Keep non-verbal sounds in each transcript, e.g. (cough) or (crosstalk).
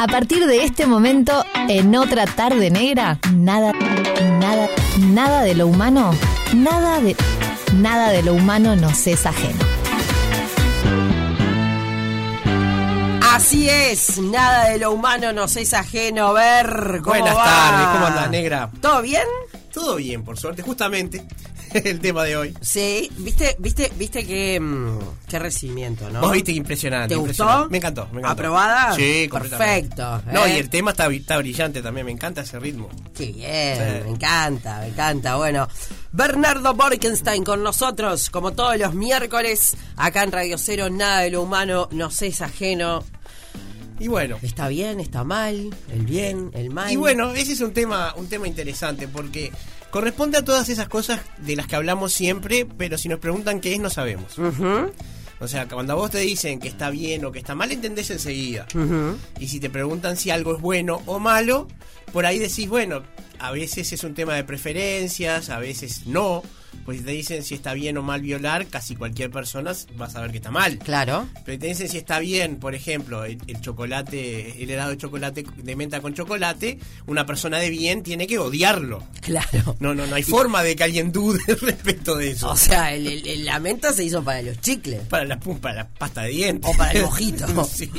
A partir de este momento, en otra tarde negra, nada, nada, nada de lo humano, nada de, nada de lo humano nos es ajeno. Así es, nada de lo humano nos es ajeno. Ver, ¿cómo Buenas va? tardes, ¿cómo andás, negra? ¿Todo bien? Todo bien, por suerte, justamente (laughs) el tema de hoy. Sí, viste, viste, viste que mm, qué recibimiento, ¿no? Vos viste impresionante. ¿Te impresionante. gustó? Me encantó, me encantó. ¿Aprobada? Sí. Perfecto. No, ¿eh? y el tema está, está brillante también, me encanta ese ritmo. Qué bien, Sí. me encanta, me encanta. Bueno, Bernardo Borkenstein con nosotros, como todos los miércoles, acá en Radio Cero, nada de lo humano nos es ajeno. Y bueno, ¿Está bien? ¿Está mal? ¿El bien? ¿El mal? y bueno, ese es un tema, un tema interesante porque corresponde a todas esas cosas de las que hablamos siempre, pero si nos preguntan qué es, no sabemos. O sea, cuando a vos te dicen que está bien o que está mal, entendés enseguida. Y si te preguntan si algo es bueno o malo, por ahí decís, bueno, a veces es un tema de preferencias, a veces no. Pues si te dicen si está bien o mal violar, casi cualquier persona va a saber que está mal. Claro. Pero te dicen si está bien, por ejemplo, el, el chocolate, el helado de chocolate de menta con chocolate, una persona de bien tiene que odiarlo. Claro. No, no, no hay forma de que alguien dude (laughs) respecto de eso. O sea, el, el- el- la menta se hizo para los chicles. para la, para la pasta de dientes. O para el mojito. (laughs) Sí.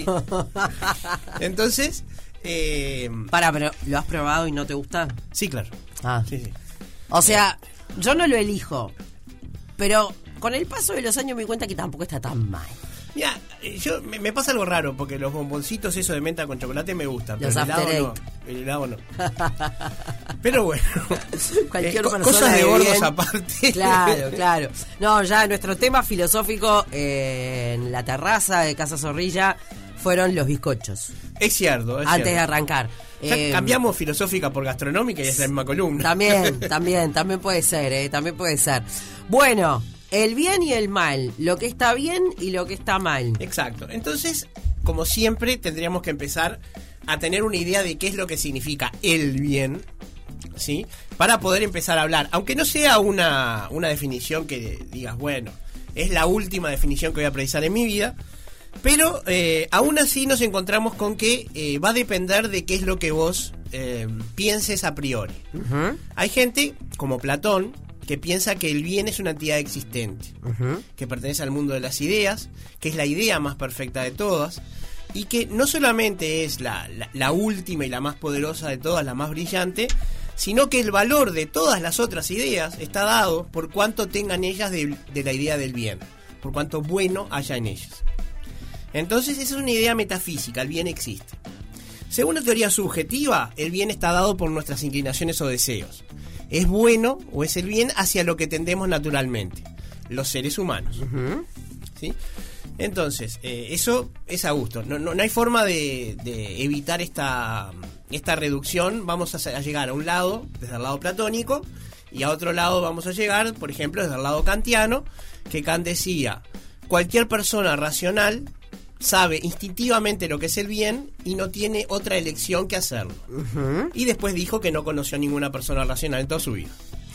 Entonces, eh, Para, pero ¿lo has probado y no te gusta? sí, claro. Ah. Sí, sí. O sea, yo no lo elijo. Pero con el paso de los años me di cuenta que tampoco está tan mal. Mira, eh, yo me, me pasa algo raro porque los bomboncitos eso de menta con chocolate me gustan, pero Los el helado no. El helado no. Pero bueno, (laughs) Cualquier eh, persona cosas de gordos bien. aparte. Claro, (laughs) claro. No, ya nuestro tema filosófico eh, en la terraza de Casa Zorrilla fueron los bizcochos. Es cierto, es antes de arrancar. Ya Eh, cambiamos filosófica por gastronómica y es la misma columna. También, (laughs) también, también puede ser, ¿eh? También puede ser. Bueno, el bien y el mal, lo que está bien y lo que está mal. Exacto. Entonces, como siempre, tendríamos que empezar a tener una idea de qué es lo que significa el bien, ¿sí? Para poder empezar a hablar. Aunque no sea una, una definición que digas, bueno, es la última definición que voy a precisar en mi vida. Pero eh, aún así nos encontramos con que eh, va a depender de qué es lo que vos eh, pienses a priori. Hay gente, como Platón, que piensa que el bien es una entidad existente que pertenece al mundo de las ideas, que es la idea más perfecta de todas, y que no solamente es la, la- la última y la más poderosa de todas, la más brillante, sino que el valor de todas las otras ideas está dado por cuánto tengan ellas de, de la idea del bien, por cuánto bueno haya en ellas. Entonces esa es una idea metafísica, el bien existe. Según la teoría subjetiva, el bien está dado por nuestras inclinaciones o deseos. Es bueno o es el bien hacia lo que tendemos naturalmente, los seres humanos. ¿sí? Entonces, eh, eso es a gusto. No, no, no hay forma de, de evitar esta, esta reducción. Vamos a, a llegar a un lado, desde el lado platónico, y a otro lado vamos a llegar, por ejemplo, desde el lado kantiano, que Kant decía, cualquier persona racional sabe instintivamente lo que es el bien y no tiene otra elección que hacerlo. Y después dijo que no conoció ninguna persona racional en toda su vida.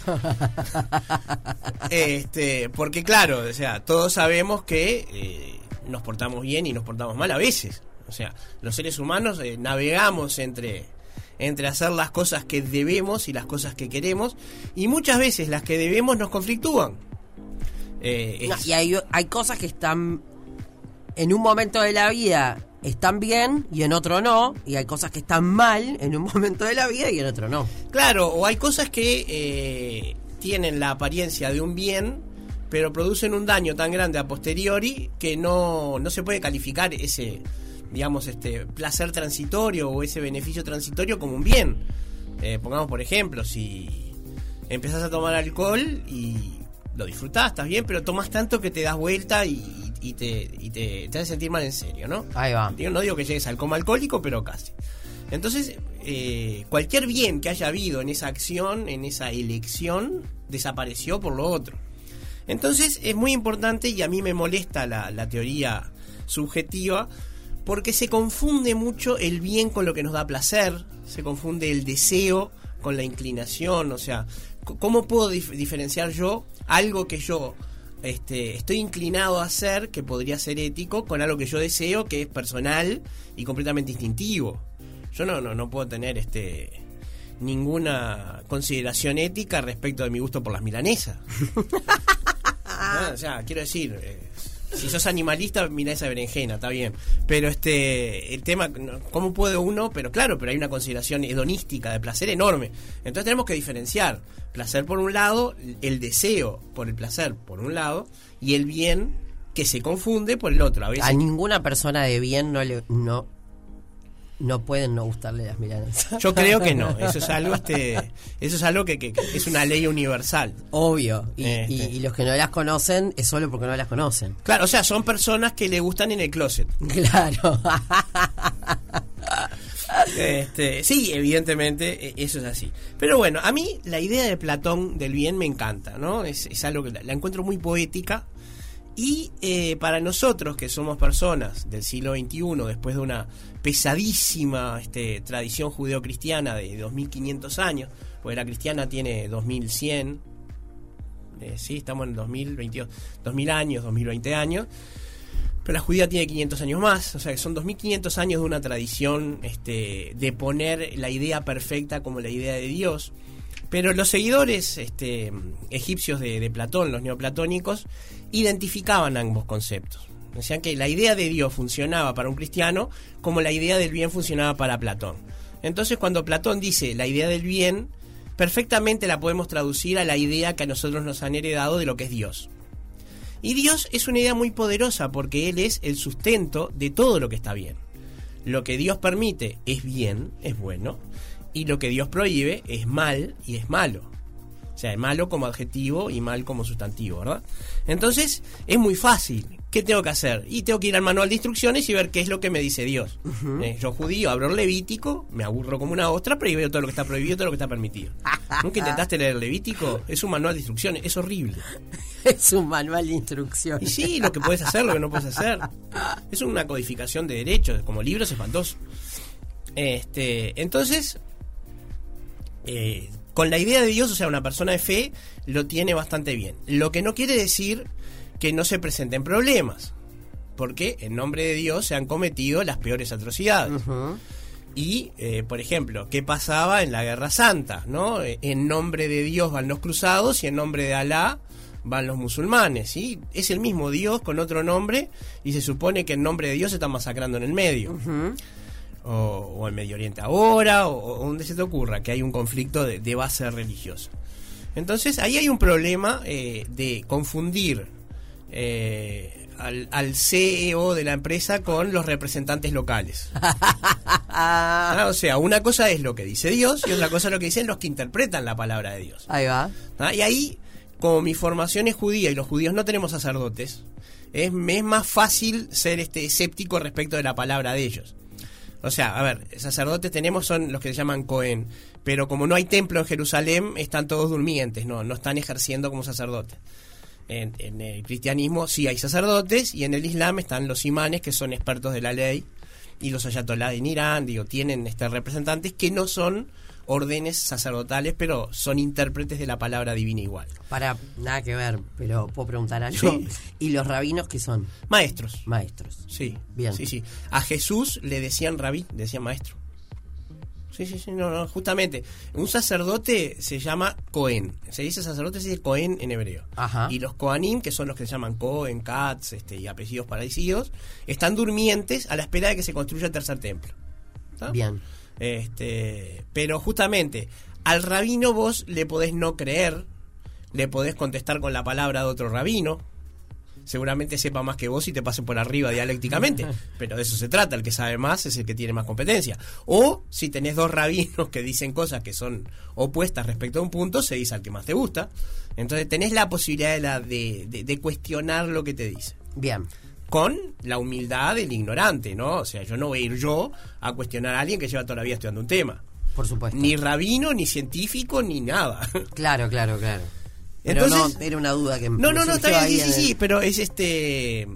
(laughs) este, porque claro, o sea, todos sabemos que eh, nos portamos bien y nos portamos mal a veces. O sea, los seres humanos eh, navegamos entre entre hacer las cosas que debemos y las cosas que queremos y muchas veces las que debemos nos conflictúan. Eh, No, y hay, hay cosas que están en un momento de la vida están bien y en otro no, y hay cosas que están mal en un (laughs) momento de la vida y en otro no. Claro, o hay cosas que eh, tienen la apariencia de un bien, pero producen un daño tan grande a posteriori que no, no se puede calificar ese, digamos, este placer transitorio o ese beneficio transitorio como un bien. Eh, pongamos por ejemplo, si empezás a tomar alcohol y lo disfrutás, estás bien, pero tomas tanto que te das vuelta y, y te, y te, te hace sentir mal en serio, ¿no? Ahí va. Digo, no digo que llegues al coma alcohólico, pero casi. Entonces, eh, cualquier bien que haya habido en esa acción, en esa elección, desapareció por lo otro. Entonces, es muy importante y a mí me molesta la, la teoría subjetiva porque se confunde mucho el bien con lo que nos da placer, se confunde el deseo con la inclinación, o sea, ¿cómo puedo dif- diferenciar yo algo que yo este, estoy inclinado a hacer, que podría ser ético, con algo que yo deseo, que es personal y completamente instintivo? Yo no, no, no puedo tener este ninguna consideración ética respecto de mi gusto por las milanesas. (laughs) Ah, o sea, quiero decir, eh, si sos animalista, mira esa berenjena, está bien. Pero este, el tema, ¿cómo puede uno? Pero claro, pero hay una consideración hedonística de placer enorme. Entonces tenemos que diferenciar placer por un lado, el deseo por el placer por un lado, y el bien que se confunde por el otro. A, A ninguna persona de bien no le no no pueden no gustarle las milanesas. (laughs) yo creo que no. Eso es algo, este, (laughs) eso es algo que, que- que es una ley universal. Obvio. Y, Este. y- y los que no las conocen es solo porque no las conocen. Claro, o sea, son personas que le gustan en el closet. (laughs) Claro. Este, sí, evidentemente, e- eso es así. Pero bueno, a mí la idea de Platón del bien me encanta, ¿no? Es, es algo que la, la encuentro muy poética. Y eh, para nosotros, que somos personas del siglo XXI, después de una pesadísima este, tradición judeocristiana de 2500 años, porque la cristiana tiene 2100, eh, sí, estamos en el 2022, 2000 años, 2020 años. Pero la judía tiene 500 años más, o sea que son 2500 años de una tradición este, de poner la idea perfecta como la idea de Dios. Pero los seguidores este, egipcios de, de Platón, los neoplatónicos, identificaban ambos conceptos. Decían que la idea de Dios funcionaba para un cristiano como la idea del bien funcionaba para Platón. Entonces cuando Platón dice la idea del bien, perfectamente la podemos traducir a la idea que a nosotros nos han heredado de lo que es Dios. Y Dios es una idea muy poderosa porque Él es el sustento de todo lo que está bien. Lo que Dios permite es bien, es bueno, y lo que Dios prohíbe es mal y es malo. O sea, es malo como adjetivo y mal como sustantivo, ¿verdad? Entonces, es muy fácil. ¿Qué tengo que hacer? Y tengo que ir al manual de instrucciones y ver qué es lo que me dice Dios. Eh, yo judío, abro el Levítico, me aburro como una ostra, pero veo todo lo que está prohibido, todo lo que está permitido. ¿Nunca intentaste leer el Levítico? Es un manual de instrucciones, es horrible. (laughs) es un manual de Y instrucciones. sí, lo que puedes hacer, lo que no puedes hacer. Es una codificación de derechos, como libro es espantoso. Este, entonces, eh, con la idea de Dios, o sea, una persona de fe, lo tiene bastante bien. Lo que no quiere decir que no se presenten problemas, porque en nombre de Dios se han cometido las peores atrocidades. Y, eh, por ejemplo, ¿qué pasaba en la Guerra Santa? ¿no? Eh, En nombre de Dios van los cruzados y en nombre de Alá van los musulmanes. ¿sí? Es el mismo Dios con otro nombre y se supone que en nombre de Dios se están masacrando en el medio. O, o en Medio Oriente ahora, o, o donde se te ocurra, que hay un conflicto de, de base religiosa. Entonces ahí hay un problema eh, de confundir eh, al, al CEO de la empresa con los representantes locales. (laughs) Ah, o sea, una cosa es lo que dice Dios y otra cosa es lo que dicen los que interpretan la palabra de Dios. Ahí va. Ah, Y ahí, como mi formación es judía y los judíos no tenemos sacerdotes, es, es más fácil ser este escéptico respecto de la palabra de ellos. O sea, a ver, sacerdotes tenemos son los que se llaman Cohen, pero como no hay templo en Jerusalén, están todos durmientes, no, no están ejerciendo como sacerdotes. En, en el cristianismo sí hay sacerdotes y en el islam están los imanes que son expertos de la ley y los ayatolás en Irán, digo, tienen este representantes que no son órdenes sacerdotales, pero son intérpretes de la palabra divina igual. Para nada que ver, pero puedo preguntar algo. Sí. (laughs) ¿Y los rabinos que son? Maestros. Maestros. Sí, Bien. Sí, sí. A Jesús le decían rabí, decían maestro. Sí, sí, sí, no, no, justamente. Un sacerdote se llama Cohen. Se dice sacerdote, se dice Cohen en hebreo. Ajá. Y los Kohanim, que son los que se llaman Cohen, Katz este, y apellidos parecidos, están durmientes a la espera de que se construya el tercer templo. ¿Está? Bien. Este, pero justamente al rabino vos le podés no creer, le podés contestar con la palabra de otro rabino. Seguramente sepa más que vos y te pase por arriba dialécticamente, (laughs) pero de eso se trata, el que sabe más es el que tiene más competencia. O si tenés dos rabinos que dicen cosas que son opuestas respecto a un punto, se dice al que más te gusta. Entonces tenés la posibilidad de, la- de- de- de cuestionar lo que te dice Bien. Con la humildad del ignorante, ¿no? O sea, yo no voy a ir yo a cuestionar a alguien que lleva toda la vida estudiando un tema. Por supuesto. Ni rabino, ni científico, ni nada. (laughs) Claro, claro, claro. Pero Entonces- no, era una duda que me No, no, no, está bien, sí, sí, sí, pero es este... eh,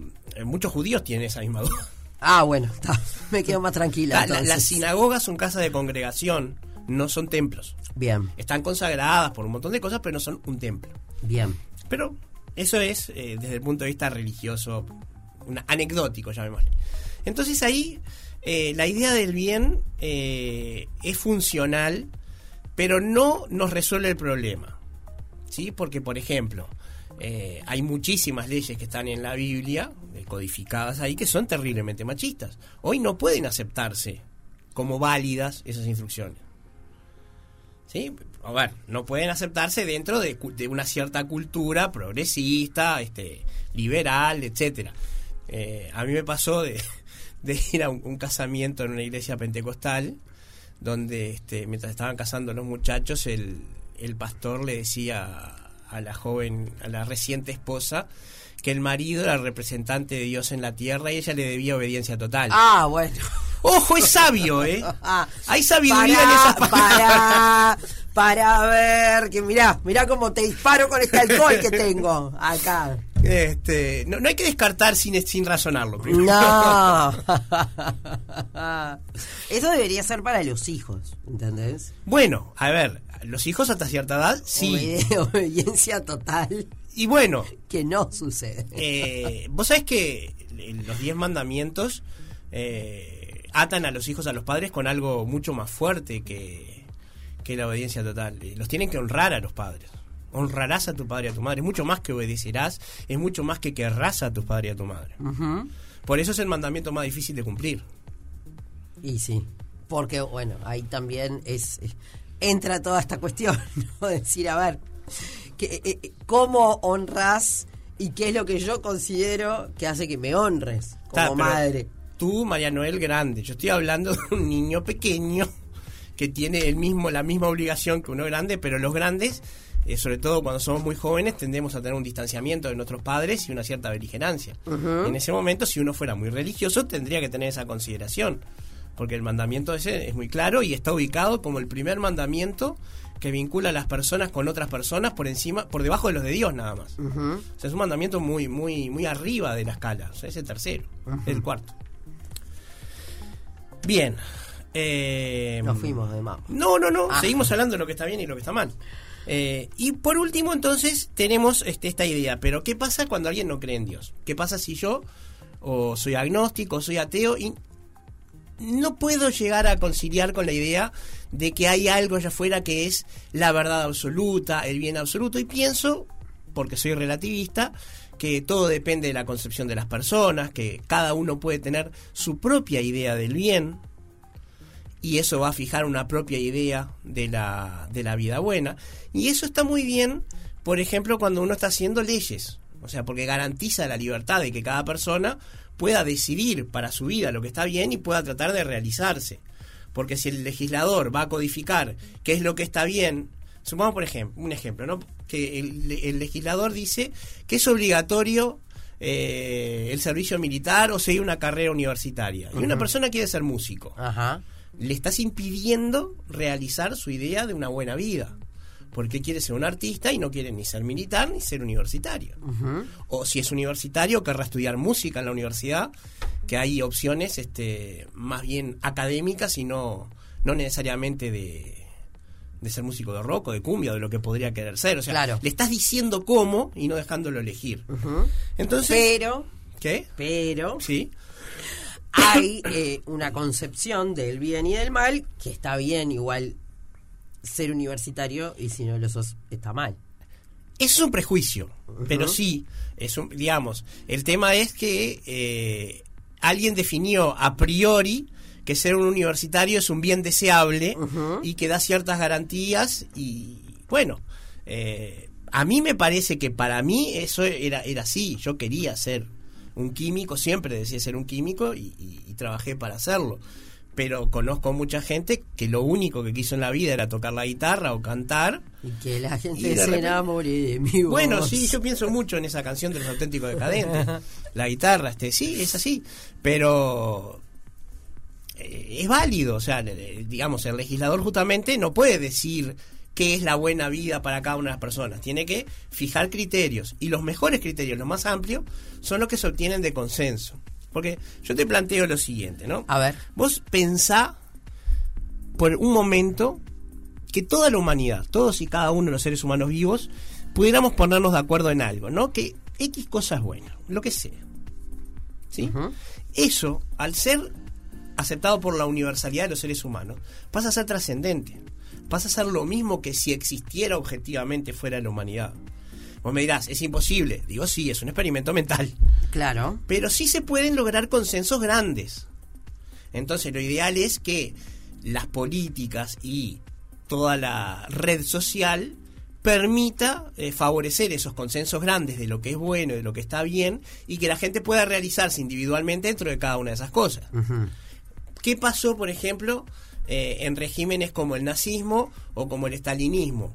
Muchos judíos tienen esa misma duda. Ah, bueno, está. (laughs) me quedo más tranquila. La- las sinagogas son casas de congregación, no son templos. Bien, Están consagradas por un montón de cosas, pero no son un templo. bien. Pero eso es, eh, desde el punto de vista religioso, anecdótico, llamémosle. Entonces ahí eh, la idea del bien eh, es funcional, pero no nos resuelve el problema. ¿Sí? Porque, por ejemplo, eh, hay muchísimas leyes que están en la Biblia, eh, codificadas ahí, que son terriblemente machistas. Hoy no pueden aceptarse como válidas esas instrucciones. ¿Sí? A ver, no pueden aceptarse dentro de, de una cierta cultura progresista, este, liberal, etcétera. Eh, a mí me pasó de, (laughs) de ir a un, un casamiento en una iglesia pentecostal, donde este, mientras estaban casando los muchachos, el, el pastor le decía a la joven, a la reciente esposa, que el marido era el representante de Dios en la tierra y ella le debía obediencia total. Ah, bueno. Ojo, es sabio, ¿eh? (laughs) Ah, Hay sabiduría para, en esas palabras. Para, para ver, que mirá, mirá cómo te disparo con este alcohol que tengo acá. Este, no, no hay que descartar sin, sin razonarlo. primero. No. (laughs) Eso debería ser para los hijos, ¿entendés? Bueno, a ver, los hijos hasta cierta edad, sí. (laughs) Obediencia total, Y bueno, que no sucede. eh, vos sabés que los diez mandamientos eh, atan a los hijos a los padres con algo mucho más fuerte que, que la obediencia total. Los tienen que honrar a los padres. Honrarás a tu padre y a tu madre. Es mucho más que obedecerás, es mucho más que querrás a tu padre y a tu madre. Por eso es el mandamiento más difícil de cumplir. Y sí, porque bueno, ahí también es entra toda esta cuestión, (laughs) ¿no? Decir, a ver, que, eh, eh, ¿cómo honras y qué es lo que yo considero que hace que me honres como madre? Tú, María Noel Grande, yo estoy hablando de un niño pequeño que tiene el mismo, la misma obligación que uno grande, pero los grandes, eh, sobre todo cuando somos muy jóvenes, tendemos a tener un distanciamiento de nuestros padres y una cierta beligerancia. En ese momento, si uno fuera muy religioso, tendría que tener esa consideración, porque el mandamiento ese es muy claro y está ubicado como el primer mandamiento que vincula a las personas con otras personas por encima, por debajo de los de Dios nada más. Ujú. O sea, es un mandamiento muy, muy, muy arriba de la escala. O sea, es el tercero, el cuarto. Bien. Eh, Nos fuimos de mamá. No, no, no. Ah. Seguimos hablando de lo que está bien y lo que está mal. Eh, y por último, entonces, tenemos este, esta idea. Pero, ¿qué pasa cuando alguien no cree en Dios? ¿Qué pasa si yo o soy agnóstico, o soy ateo y no puedo llegar a conciliar con la idea de que hay algo allá afuera que es la verdad absoluta, el bien absoluto, y pienso, porque soy relativista, que todo depende de la concepción de las personas, que cada uno puede tener su propia idea del bien, y eso va a fijar una propia idea de la, de la vida buena. Y eso está muy bien, por ejemplo, cuando uno está haciendo leyes. O sea, porque garantiza la libertad de que cada persona pueda decidir para su vida lo que está bien y pueda tratar de realizarse. Porque si el legislador va a codificar qué es lo que está bien, supongamos por ejemplo, un ejemplo, ¿no? Que el, el legislador dice que es obligatorio eh, el servicio militar o seguir una carrera universitaria. Y una persona quiere ser músico Ajá. Le estás impidiendo realizar su idea de una buena vida. Porque quiere ser un artista y no quiere ni ser militar ni ser universitario. O si es universitario, querrá estudiar música en la universidad, que hay opciones este, más bien académicas y no, no necesariamente de, de ser músico de rock o de cumbia o de lo que podría querer ser. O sea, Claro. le estás diciendo cómo y no dejándolo elegir. Entonces, Pero, ¿qué? pero, Sí. Hay eh, una concepción del bien y del mal que está bien igual ser universitario y si no lo sos está mal. Eso es un prejuicio, pero sí, es un, digamos, el tema es que eh, alguien definió a priori que ser un universitario es un bien deseable y que da ciertas garantías y bueno, eh, a mí me parece que para mí eso era, era así, yo quería ser un químico, siempre decía ser un químico y, y- y trabajé para hacerlo. Pero conozco mucha gente que lo único que quiso en la vida era tocar la guitarra o cantar Y que la gente se enamore de mi voz. bueno, sí, yo pienso mucho en esa canción de los auténticos decadentes. (laughs) La guitarra, este, sí, es así. Pero eh, es válido, o sea, le- digamos, el legislador justamente no puede decir qué es la buena vida para cada una de las personas. Tiene que fijar criterios. Y los mejores criterios, los más amplios, son los que se obtienen de consenso. Porque yo te planteo lo siguiente, ¿no? A ver. Vos pensá por un momento que toda la humanidad, todos y cada uno de los seres humanos vivos, pudiéramos ponernos de acuerdo en algo, ¿no? Que X cosa es buena, lo que sea. ¿Sí? Eso, al ser aceptado por la universalidad de los seres humanos, pasa a ser trascendente. Pasa a ser lo mismo que si existiera objetivamente fuera de la humanidad. Vos me dirás, es imposible. Digo, sí, es un experimento mental. Claro. Pero sí se pueden lograr consensos grandes. Entonces, lo ideal es que las políticas y toda la red social permita eh, favorecer esos consensos grandes de lo que es bueno, de lo que está bien, y que la gente pueda realizarse individualmente dentro de cada una de esas cosas. ¿Qué pasó, por ejemplo, eh, en regímenes como el nazismo o como el estalinismo?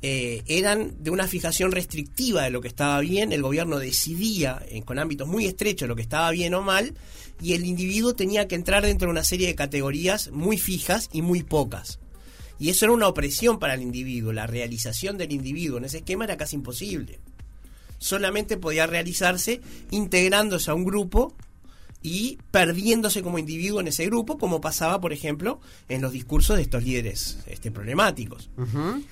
Eh, eran de una fijación restrictiva de lo que estaba bien, el gobierno decidía con ámbitos muy estrechos lo que estaba bien o mal, y el individuo tenía que entrar dentro de una serie de categorías muy fijas y muy pocas. Y eso era una opresión para el individuo. La realización del individuo en ese esquema era casi imposible. Solamente podía realizarse integrándose a un grupo y perdiéndose como individuo en ese grupo, como pasaba, por ejemplo, en los discursos de estos líderes este, problemáticos.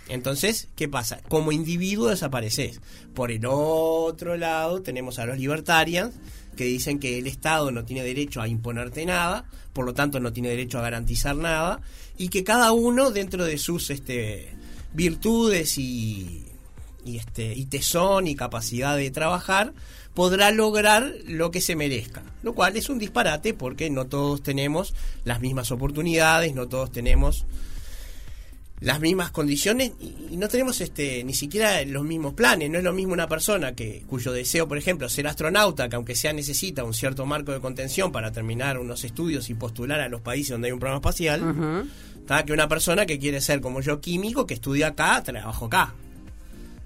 Entonces, ¿qué pasa? Como individuo desapareces. Por el otro lado, tenemos a los libertarians que dicen que el Estado no tiene derecho a imponerte nada, por lo tanto no tiene derecho a garantizar nada, y que cada uno dentro de sus este, virtudes y, y, este, y tesón y capacidad de trabajar, podrá lograr lo que se merezca. Lo cual es un disparate porque no todos tenemos las mismas oportunidades, no todos tenemos las mismas condiciones y, no tenemos este ni siquiera los mismos planes. No es lo mismo una persona que cuyo deseo, por ejemplo, ser astronauta, que aunque sea necesita un cierto marco de contención para terminar unos estudios y postular a los países donde hay un programa espacial, que una persona que quiere ser como yo químico, que estudia acá, trabajo acá.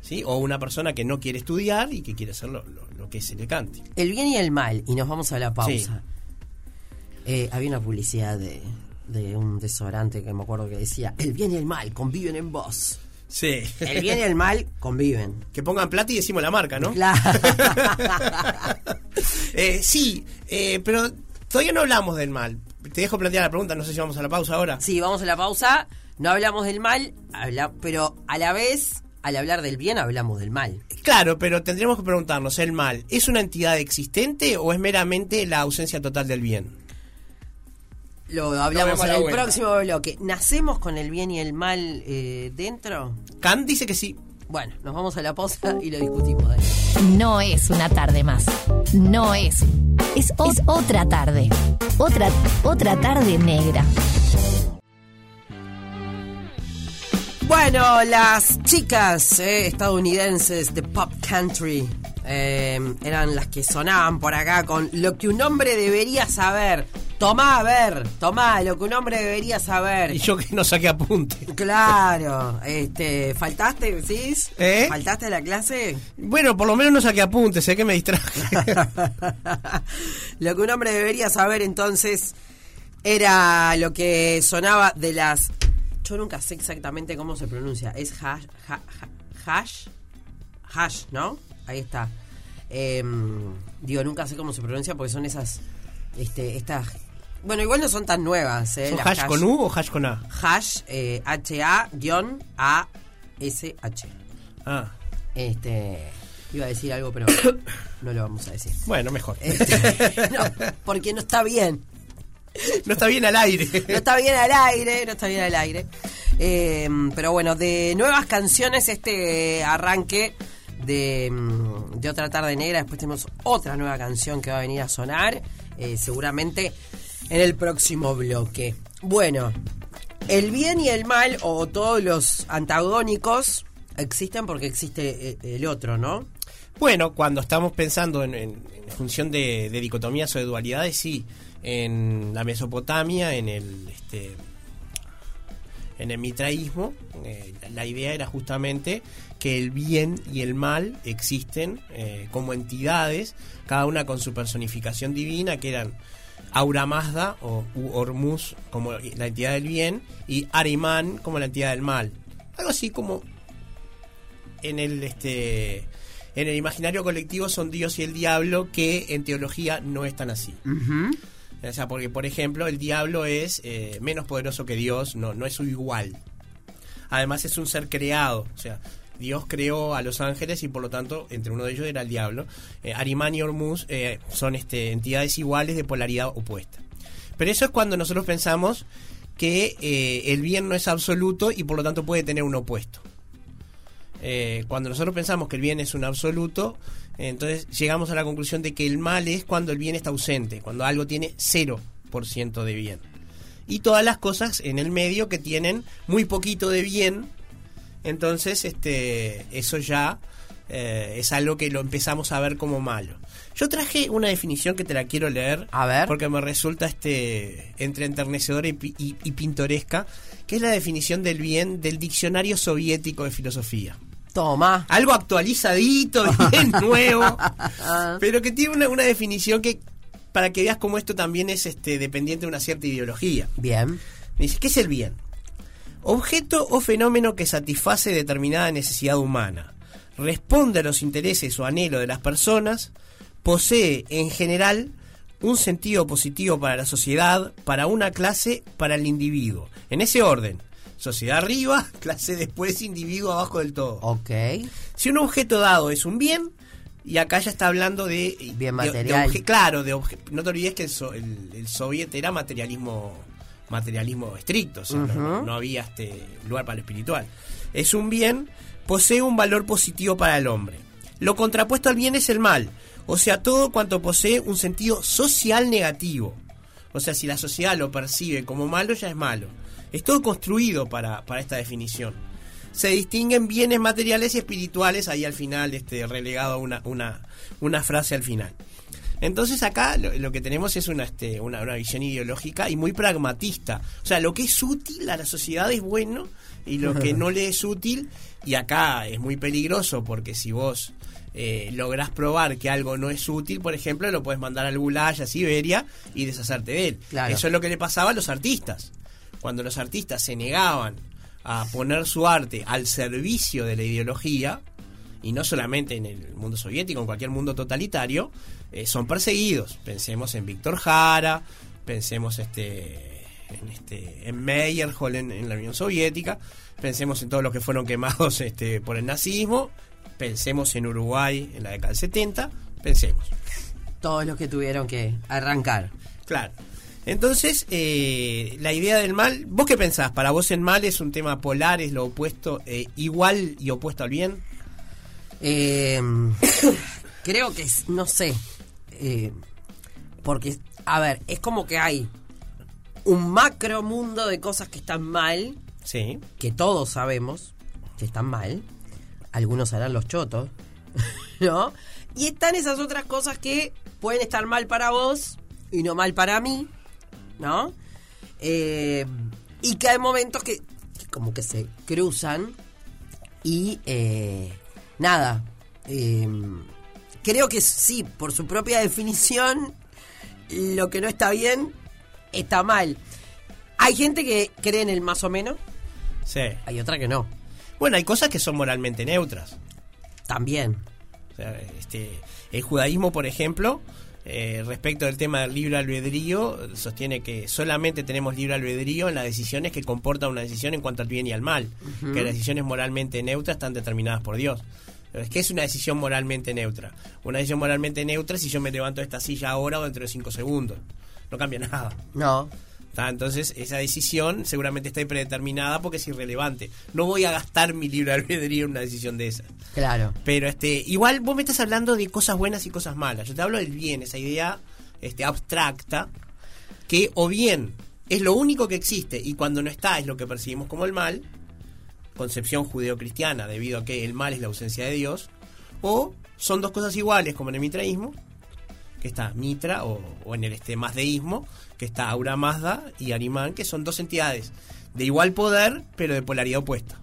¿Sí? O una persona que no quiere estudiar y que quiere hacer lo, que se le cante. El bien y el mal, y nos vamos a la pausa. Eh, había una publicidad de, de un desodorante que me acuerdo que decía, el bien y el mal conviven en vos. Sí. El bien y el mal conviven. (laughs) Que pongan plata y decimos la marca, ¿no? Claro. (laughs) Eh, sí, eh, pero todavía no hablamos del mal. Te dejo plantear la pregunta, no sé si vamos a la pausa ahora. Sí, vamos a la pausa. No hablamos del mal, habla, pero a la vez, al hablar del bien, hablamos del mal. Claro, pero tendríamos que preguntarnos, ¿el mal es una entidad existente o es meramente la ausencia total del bien? Lo hablamos en el próximo bloque. ¿Nacemos con el bien y el mal eh, dentro? Kant dice que sí. Bueno, nos vamos a la pausa y lo discutimos. No es una tarde más. No es. Es, otra tarde. Otra, otra tarde negra. Bueno, las chicas eh, estadounidenses de pop country eh, eran las que sonaban por acá con lo que un hombre debería saber. Tomá, a ver, tomá, lo que un hombre debería saber. Y yo que no saqué apunte. Claro, este, ¿faltaste, ¿sí? ¿Eh? ¿Faltaste a la clase? Bueno, por lo menos no saqué apunte, sé que me distraje. (laughs) lo que un hombre debería saber entonces era lo que sonaba de las... Yo nunca sé exactamente cómo se pronuncia. Es hash, hash, hash, ¿no? Ahí está. Em, digo, nunca sé cómo se pronuncia porque son esas este, estas bueno, igual no son tan nuevas. ¿eh? ¿Son hash, con U o hash con A? Hash, eh, H-A-A-S-H. Ah. Este. Iba a decir algo, pero (coughs) no lo vamos a decir. Bueno, mejor. Este, (laughs) no, porque no está bien. No está bien al aire. No está bien al aire, no está bien al aire. Eh, pero bueno, de nuevas canciones, este arranque de, mm, de Otra Tarde Negra. Después tenemos otra nueva canción que va a venir a sonar. Eh, seguramente en el próximo bloque. Bueno, el bien y el mal o todos los antagónicos existen porque existe eh, el otro, ¿no? Bueno, cuando estamos pensando en, función de, dicotomías o de dualidades, sí. En la Mesopotamia, en el este, en el mitraísmo, eh, la idea era justamente que el bien y el mal existen como entidades, cada una con su personificación divina, que eran Aura Mazda o Hormuz como la entidad del bien y Arimán como la entidad del mal. Algo así como en el este en el imaginario colectivo son Dios y el diablo que en teología no están así. O sea, porque por ejemplo el diablo es eh, menos poderoso que Dios, no, no es su igual. Además es un ser creado, o sea, Dios creó a los ángeles y por lo tanto entre uno de ellos era el diablo. Eh, Arimán y Hormuz eh, son este, entidades iguales de polaridad opuesta. Pero eso es cuando nosotros pensamos que eh, el bien no es absoluto y por lo tanto puede tener un opuesto. Cuando nosotros pensamos que el bien es un absoluto, entonces llegamos a la conclusión de que el mal es cuando el bien está ausente, cuando algo tiene 0% de bien. Y todas las cosas en el medio que tienen muy poquito de bien, entonces este, eso ya eh, es algo que lo empezamos a ver como malo. Yo traje una definición que te la quiero leer. A ver. Porque me resulta este entre enternecedora y, y pintoresca, que es la definición del bien del diccionario soviético de filosofía. Toma. Algo actualizadito, (laughs) bien nuevo, pero que tiene una, una definición que, para que veas cómo esto también es este dependiente de una cierta ideología. Bien. Dice, ¿qué es el bien? Objeto o fenómeno que satisface determinada necesidad humana, responde a los intereses o anhelos de las personas, posee en general un sentido positivo para la sociedad, para una clase, para el individuo. En ese orden, sociedad arriba, (laughs) clase después, individuo abajo del todo. Ok. Si un objeto dado es un bien, y acá ya está hablando de... Bien de- de material. obje- claro, de obje- no te olvides que el, so- el, el soviet era materialismo materialismo estricto, o sea, no- no, no había este lugar para lo espiritual. Es un bien, posee un valor positivo para el hombre. Lo contrapuesto al bien es el mal, o sea, todo cuanto posee un sentido social negativo. O sea, si la sociedad lo percibe como malo, ya es malo. Es todo construido para, para esta definición se distinguen bienes materiales y espirituales, ahí al final, este, relegado a una, una, una frase al final. Entonces acá lo, lo que tenemos es una, este, una, una visión ideológica y muy pragmatista. O sea, lo que es útil a la sociedad es bueno y lo que (laughs) no le es útil, y acá es muy peligroso porque si vos eh, lográs probar que algo no es útil, por ejemplo, lo puedes mandar al Gulag, a Siberia y deshacerte de él. Claro. Eso es lo que le pasaba a los artistas. Cuando los artistas se negaban a poner su arte al servicio de la ideología, y no solamente en el mundo soviético, en cualquier mundo totalitario, eh, son perseguidos. Pensemos en Víctor Jara, pensemos este, en, este, en Meyerhold en, en la Unión Soviética, pensemos en todos los que fueron quemados (laughs) este, por el nazismo, pensemos en Uruguay en la década del 70, pensemos. Todos los que tuvieron que arrancar. Claro. Entonces, eh, la idea del mal, ¿vos qué pensás? ¿Para vos el mal es un tema polar, es lo opuesto, eh, igual y opuesto al bien? Eh, (coughs) creo que, es- no sé, eh, porque, a ver, es como que hay un macro mundo de cosas que están mal, Sí. que todos sabemos que están mal, algunos harán los chotos, (laughs) ¿no? Y están esas otras cosas que pueden estar mal para vos y no mal para mí, ¿no? Eh, y que hay momentos que, que como que se cruzan y eh, nada, eh, creo que sí, por su propia definición, lo que no está bien está mal. Hay gente que cree en el más o menos, Sí. hay otra que no, Bueno, hay cosas que son moralmente neutras. también. O sea, este, el judaísmo, por ejemplo, eh, respecto del tema del libre albedrío, sostiene que solamente tenemos libre albedrío en las decisiones que comportan una decisión en cuanto al bien y al mal, que las decisiones moralmente neutras están determinadas por Dios. Pero es que es una decisión moralmente neutra. Una decisión moralmente neutra si yo me levanto de esta silla ahora o dentro de cinco segundos. No cambia nada. No, ¿tá? Entonces, esa decisión seguramente está predeterminada porque es irrelevante. No voy a gastar mi libre albedrío en una decisión de esas. claro. Pero este, igual vos me estás hablando de cosas buenas y cosas malas. Yo te hablo del bien, esa idea este, abstracta, que o bien es lo único que existe y cuando no está es lo que percibimos como el mal, concepción judeocristiana, debido a que el mal es la ausencia de Dios, o son dos cosas iguales, como en el mitraísmo, que está Mitra, o, o en el este mazdeísmo, que está Aura Mazda y Arimán, que son dos entidades de igual poder, pero de polaridad opuesta.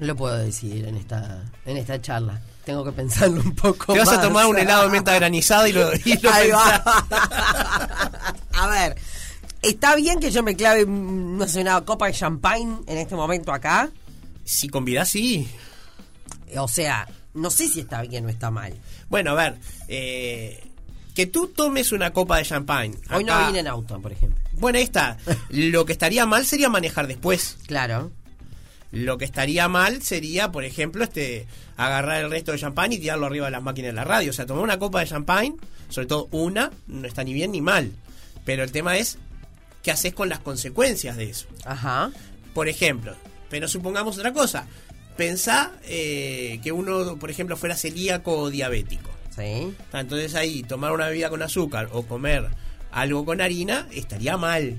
No lo puedo decir en esta, en esta charla. Tengo que pensarlo un poco Te vas a tomar un helado de menta (laughs) granizada y lo, y lo Ahí va. (laughs) a ver, ¿está bien que yo me clave, mm, no sé, una copa de champagne en este momento acá? Si convidas, sí. O sea, no sé si está bien o está mal. Bueno, a ver, eh, que tú tomes una copa de champagne. Hoy no vine en auto, por ejemplo. Bueno, ahí está. (laughs) Lo que estaría mal sería manejar después. Claro. Lo que estaría mal sería, por ejemplo, este agarrar el resto de champán y tirarlo arriba de las máquinas de la radio. O sea, tomar una copa de champagne, sobre todo una, no está ni bien ni mal. Pero el tema es qué haces con las consecuencias de eso. Ajá. Por ejemplo, pero supongamos otra cosa. Pensá eh, que uno, por ejemplo, fuera celíaco o diabético. Sí. Ah, Entonces ahí tomar una bebida con azúcar o comer algo con harina estaría mal.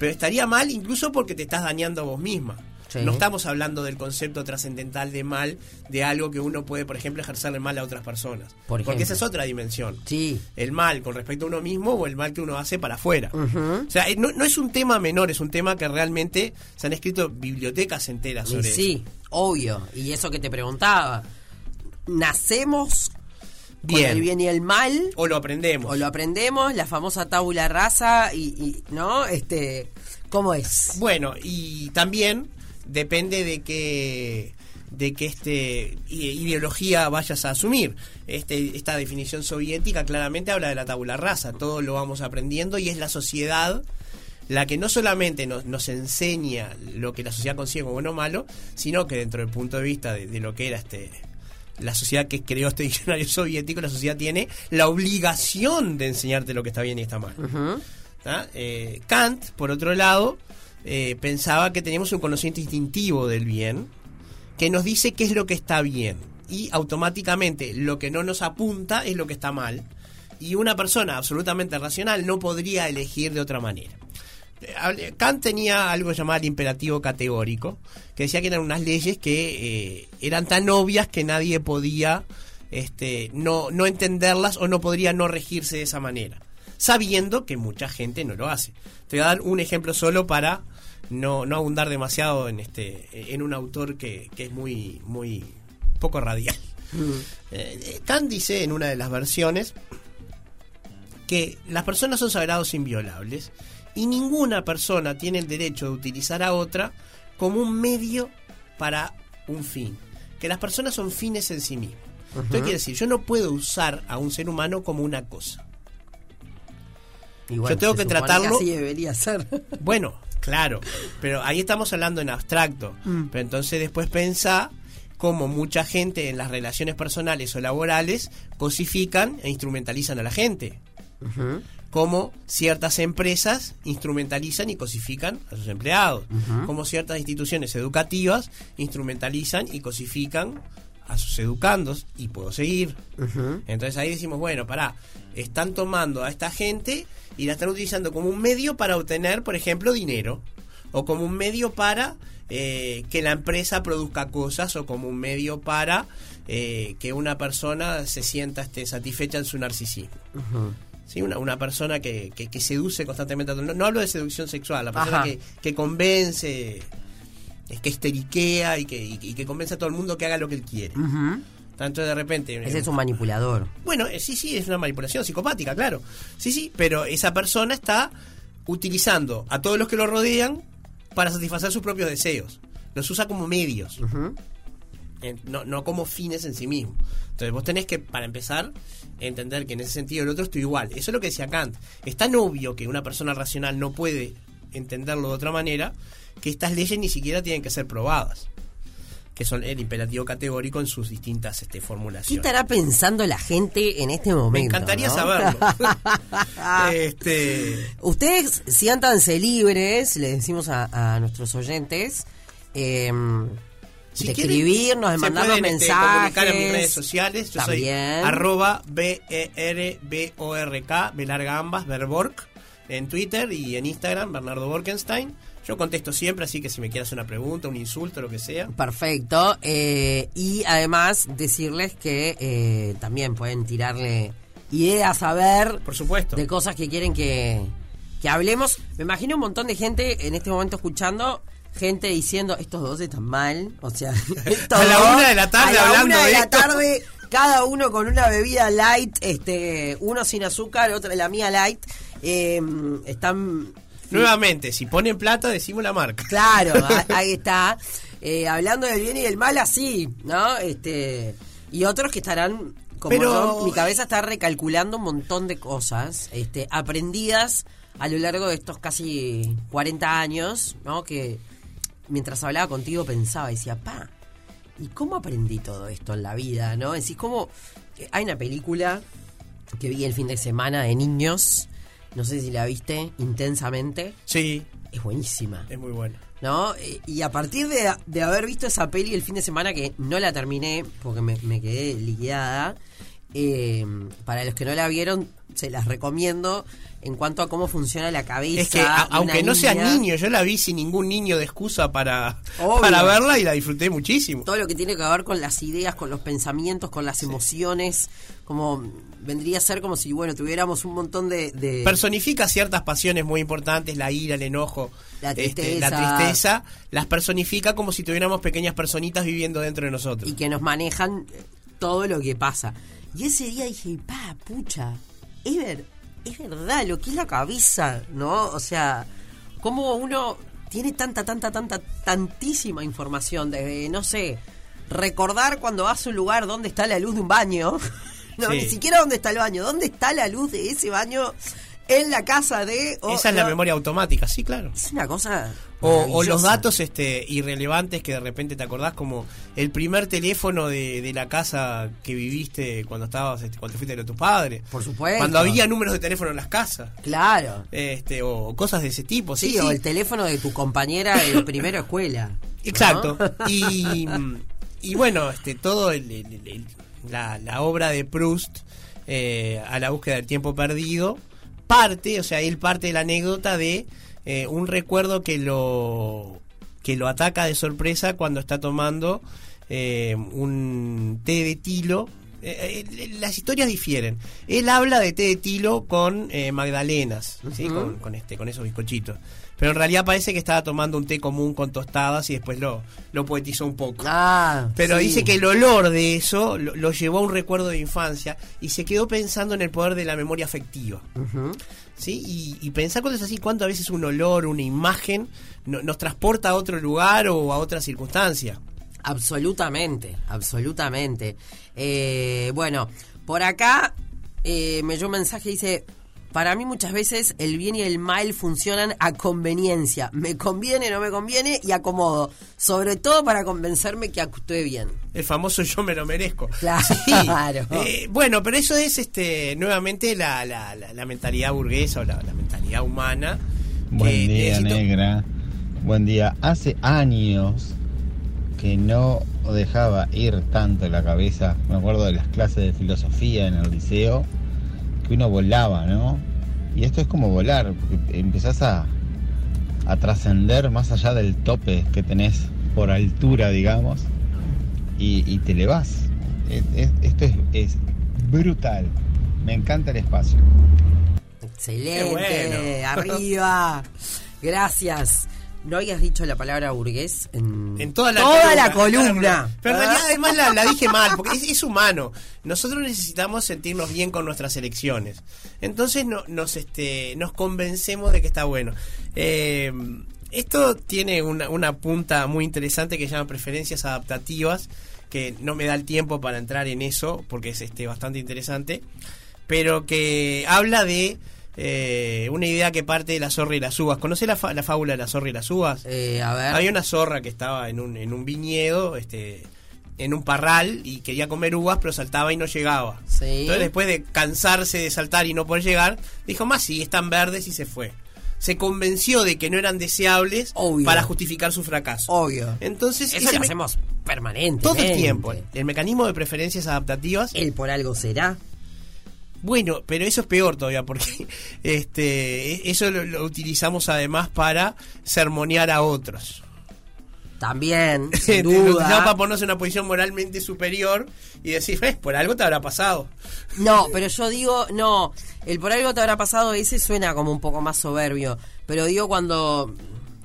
Pero estaría mal incluso porque te estás dañando a vos misma. Sí. No estamos hablando del concepto trascendental de mal, de algo que uno puede, por ejemplo, ejercerle mal a otras personas. Por porque esa es otra dimensión. Sí. El mal con respecto a uno mismo o el mal que uno hace para afuera. O sea, eh, no, no es un tema menor, es un tema que realmente se han escrito bibliotecas enteras Y sobre eso. sí, obvio. Y eso que te preguntaba. ¿Nacemos Bien. el bien y el mal? O lo aprendemos. ¿O lo aprendemos? La famosa tabula rasa y, y- ¿no? Este, ¿Cómo es? Bueno, y también depende de qué de qué este ideología vayas a asumir. Este, esta definición soviética claramente habla de la tabula rasa, todo lo vamos aprendiendo y es la sociedad la que no solamente nos, nos enseña lo que la sociedad consigue como bueno o malo, sino que dentro del punto de vista de, de lo que era este la sociedad que creó este (laughs) diccionario soviético, la sociedad tiene la obligación de enseñarte lo que está bien y está mal. Eh, Kant, por otro lado, eh, pensaba que teníamos un conocimiento instintivo del bien, que nos dice qué es lo que está bien. Y automáticamente lo que no nos apunta es lo que está mal. Y una persona absolutamente racional no podría elegir de otra manera. Eh, Kant tenía algo llamado el imperativo categórico, que decía que eran unas leyes que eh, eran tan obvias que nadie podía este, no, no entenderlas o no podría no regirse de esa manera, sabiendo que mucha gente no lo hace. Te voy a dar un ejemplo solo para no, no abundar demasiado en este en un autor que, que es muy muy poco radial. Eh, Kant dice en una de las versiones que las personas son sagrados inviolables y ninguna persona tiene el derecho de utilizar a otra como un medio para un fin. Que las personas son fines en sí mismos. Esto quiere decir, yo no puedo usar a un ser humano como una cosa. Yo tengo que tratarlo- así debería ser. (laughs) Bueno, claro, pero ahí estamos hablando en abstracto. Pero entonces después pensá cómo mucha gente en las relaciones personales o laborales cosifican e instrumentalizan a la gente. Cómo ciertas empresas instrumentalizan y cosifican a sus empleados. Cómo ciertas instituciones educativas instrumentalizan y cosifican a sus educandos. Y puedo seguir. Entonces ahí decimos, bueno, pará, están tomando a esta gente y la están utilizando como un medio para obtener, por ejemplo, dinero. O como un medio para eh, que la empresa produzca cosas o como un medio para eh, que una persona se sienta este, satisfecha en su narcisismo. Sí, una, una persona que, que, que seduce constantemente a todo. No, no hablo de seducción sexual, la persona que, que convence, es que y que, y, que- y que convence a todo el mundo que haga lo que él quiere. Tanto de repente. Ese es un manipulador. Bueno, eh, sí, sí, es una manipulación psicopática, claro. Sí, sí, pero esa persona está utilizando a todos los que lo rodean para satisfacer sus propios deseos. Los usa como medios, no, no como fines en sí mismos. Entonces vos tenés que, para empezar, entender que en ese sentido el otro estoy igual. Eso es lo que decía Kant. Es tan obvio que una persona racional no puede entenderlo de otra manera que estas leyes ni siquiera tienen que ser probadas. Que son el imperativo categórico en sus distintas este, ¿Qué formulaciones. estará pensando la gente en este momento? Me encantaría no? saberlo. (laughs) este, Ustedes siéntanse libres, le decimos a, a nuestros oyentes, eh, si de escribirnos, de mandarnos este, mensajes. comunicar en mis redes sociales. Yo soy También. arroba B-E-R-B-O-R-K, B larga ambas, Verborg, en Twitter y en Instagram, Bernardo Borkenstein. Yo contesto siempre, así que si me quieres una pregunta, un insulto, lo que sea. Perfecto. eh, y además decirles que eh, también pueden tirarle ideas a ver Por supuesto. de cosas que quieren que, que hablemos. Me imagino un montón de gente en este momento escuchando, gente diciendo, estos dos están mal. O sea, (laughs) A la dos, una de la tarde a la hablando una de de la esto. tarde, cada uno con una bebida light, este uno sin azúcar, otra la mía light. eh, están Nuevamente, si ponen plata, decimos la marca. Claro, (laughs) ahí está. Eh, hablando del bien y del mal así, ¿no? Este y otros que estarán como Pero- yo, mi cabeza está recalculando un montón de cosas, este, aprendidas a lo largo de estos casi 40 años, ¿no? Que mientras hablaba contigo pensaba y decía, pa, ¿y cómo aprendí todo esto en la vida, no? Es decir, como hay una película que vi el fin de semana de niños no sé si la viste, intensamente. Sí, Es buenísima. es muy bueno. ¿No? Eh, Y a partir de, de haber visto esa peli el fin de semana, que no la terminé porque me, me quedé liquidada, eh, para los que no la vieron, se las recomiendo en cuanto a cómo funciona la cabeza. Es que a- aunque no sea niño, yo la vi sin ningún niño de excusa para, Obvio. para verla y la disfruté muchísimo. Todo lo que tiene que ver con las ideas, con los pensamientos, con las emociones, como vendría a ser como si, bueno, tuviéramos un montón de... de- Personifica ciertas pasiones muy importantes, la ira, el enojo, La este, la tristeza. tristeza, las personifica como si tuviéramos pequeñas personitas viviendo dentro de nosotros. y que nos manejan eh, todo lo que pasa. Y ese día dije, pa, pucha, es, ver- es verdad lo que es la cabeza, ¿no? O sea, cómo uno tiene tanta, tanta, tanta, tantísima información, desde, no sé, recordar cuando vas a un lugar donde está la luz de un baño, (laughs) no, Sí. ni siquiera dónde está el baño, dónde está la luz de ese baño en la casa de... Esa es la memoria automática, sí, claro. Es una cosa... O, o los datos este, irrelevantes que de repente te acordás, como el primer teléfono de, de la casa que viviste cuando estabas, este, cuando te fuiste de tus padres. Por supuesto. Cuando había números de teléfono en las casas. Claro. Este, o cosas de ese tipo. Sí, Sí, o sí. el teléfono de tu compañera de (laughs) primera escuela. ¿no? Exacto. (laughs) Y, y bueno, este, todo el- el- el- el- la, la obra de Proust eh, a la búsqueda del tiempo perdido parte, o sea, él parte de la anécdota de eh, un recuerdo que lo que lo ataca de sorpresa cuando está tomando eh, un té de tilo. Eh, eh, las historias difieren. Él habla de té de tilo con eh, magdalenas, ¿sí? Con, con este, con esos bizcochitos. Pero en realidad parece que estaba tomando un té común con tostadas y después lo, lo poetizó un poco. Ah, Pero sí. dice que el olor de eso lo, lo llevó a un recuerdo de infancia y se quedó pensando en el poder de la memoria afectiva. ¿sí? Y, y pensar cosas así, cuántas veces un olor, una imagen no- nos transporta a otro lugar o a otra circunstancia. Absolutamente, absolutamente. Eh, bueno, por acá eh, me llegó un mensaje dice, para mí muchas veces el bien y el mal funcionan a conveniencia. Me conviene, no me conviene y acomodo. Sobre todo para convencerme que actúe bien. El famoso yo me lo merezco. Claro. Sí. (laughs) Eh, bueno, pero eso es este nuevamente la, la, la- la mentalidad burguesa o la, la mentalidad humana. Buen día, necesito- negra. Buen día. Hace años que no dejaba ir tanto la cabeza. Me acuerdo de las clases de filosofía en el liceo, que uno volaba, ¿no? Y esto es como volar, porque empezás a, a trascender más allá del tope que tenés por altura, digamos, y, y te elevás. Es- es- esto es, es brutal. Me encanta el espacio. Excelente, bueno. arriba. Gracias. ¿No habías dicho la palabra burgués en, En toda la la columna? Pero en realidad además la, la dije mal, porque es, es humano. Nosotros necesitamos sentirnos bien con nuestras elecciones. Entonces no- nos, este, nos convencemos de que está bueno. Eh, esto tiene una, una punta muy interesante que se llama preferencias adaptativas, que no me da el tiempo para entrar en eso, porque es este, bastante interesante, pero que habla de... eh, una idea que parte de la zorra y las uvas. ¿Conoce la, la fábula de la zorra y las uvas? Eh, a ver. Había una zorra que estaba en un, en un viñedo, este, en un parral, y quería comer uvas, pero saltaba y no llegaba. Sí. Entonces, después de cansarse de saltar y no poder llegar, dijo, más sí, están verdes y se fue. Se convenció de que no eran deseables Obvio. para justificar su fracaso. Obvio. Entonces, Eso lo hacemos permanente. todo el tiempo. El mecanismo de preferencias adaptativas Él por algo será. Bueno, pero eso es peor todavía porque (laughs) este eso lo, lo utilizamos además para sermonear a otros. También, (laughs) sin Lo utilizamos para duda. ponernos en una posición moralmente superior y decir, "Eh, por algo te habrá pasado. No, pero yo digo, no, el por algo te habrá pasado, ese suena como un poco más soberbio. Pero digo cuando,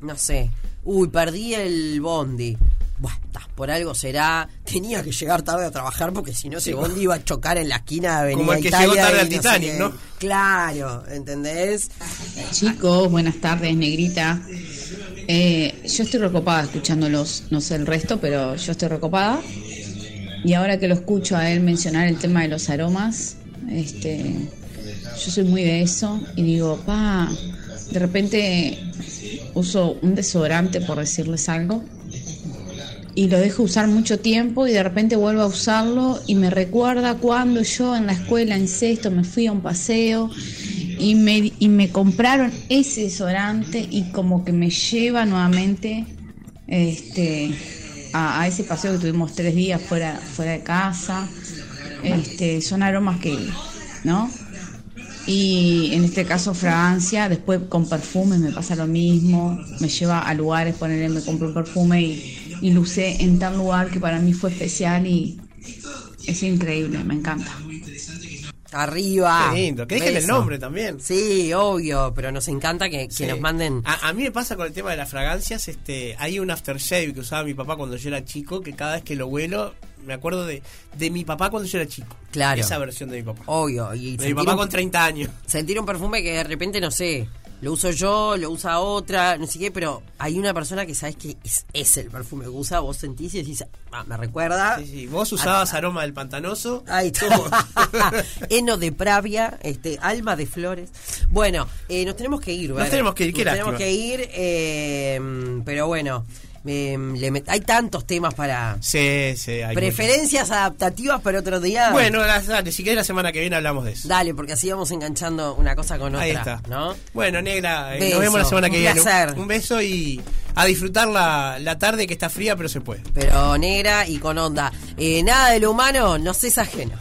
no sé, uy, perdí el bondi. Buah, ta, por algo será. Tenía que llegar tarde a trabajar porque si no ese bondi iba a chocar en la esquina de Avenida Como el que Italia llegó tarde al no Titanic. ¿no? Claro, ¿entendés? Chicos, buenas tardes, negrita. Eh, yo estoy recopada escuchándolos, no sé el resto, pero yo estoy recopada. Y ahora que lo escucho a él mencionar el tema de los aromas, este, yo soy muy de eso y digo, pa, de repente uso un desodorante por decirles algo y lo dejo usar mucho tiempo y de repente vuelvo a usarlo y me recuerda cuando yo en la escuela en sexto me fui a un paseo y me, y me compraron ese desodorante y como que me lleva nuevamente este, a, ese paseo que tuvimos tres días fuera, fuera de casa. Este, son aromas que, ¿no? Y en este caso fragancia, después con perfumes me pasa lo mismo, me lleva a lugares, ponerle, me compro un perfume y, y lo usé en tal lugar que para mí fue especial y es increíble, me encanta. Arriba. Qué lindo, que dejen el nombre también. Sí, obvio, pero nos encanta que, que Sí. nos manden. A, a mí me pasa con el tema de las fragancias, este, hay un aftershave que usaba mi papá cuando yo era chico, que cada vez que lo huelo, me acuerdo de, de mi papá cuando yo era chico. Claro. Esa versión de mi papá. Obvio. Y de mi papá un- con 30 años. sentir un perfume que de repente, no sé, lo uso yo, lo usa otra, no sé qué, pero hay una persona que sabes que es, es el perfume que usa, vos sentís y decís, ah, me recuerda. Sí, sí. Vos usabas aroma del pantanoso. Ay, todo. (laughs) (laughs) Heno de Pravia, este, alma de flores. Bueno, eh, nos tenemos que ir, ¿verdad? tenemos que ir, qué Nos tenemos que ir, eh, pero bueno, eh, le met- hay tantos temas para... Sí, sí. hay Preferencias adaptativas para otro día. Bueno, dale, si querés la semana que viene hablamos de eso. Dale, porque así vamos enganchando una cosa con otra, Ahí está. ¿no? Bueno, negra, eh, Beso, nos vemos la semana que un viene. placer. Un beso y a disfrutar la, la tarde que está fría, pero se puede. Pero negra y con onda. Eh, nada de lo humano, no es ajeno.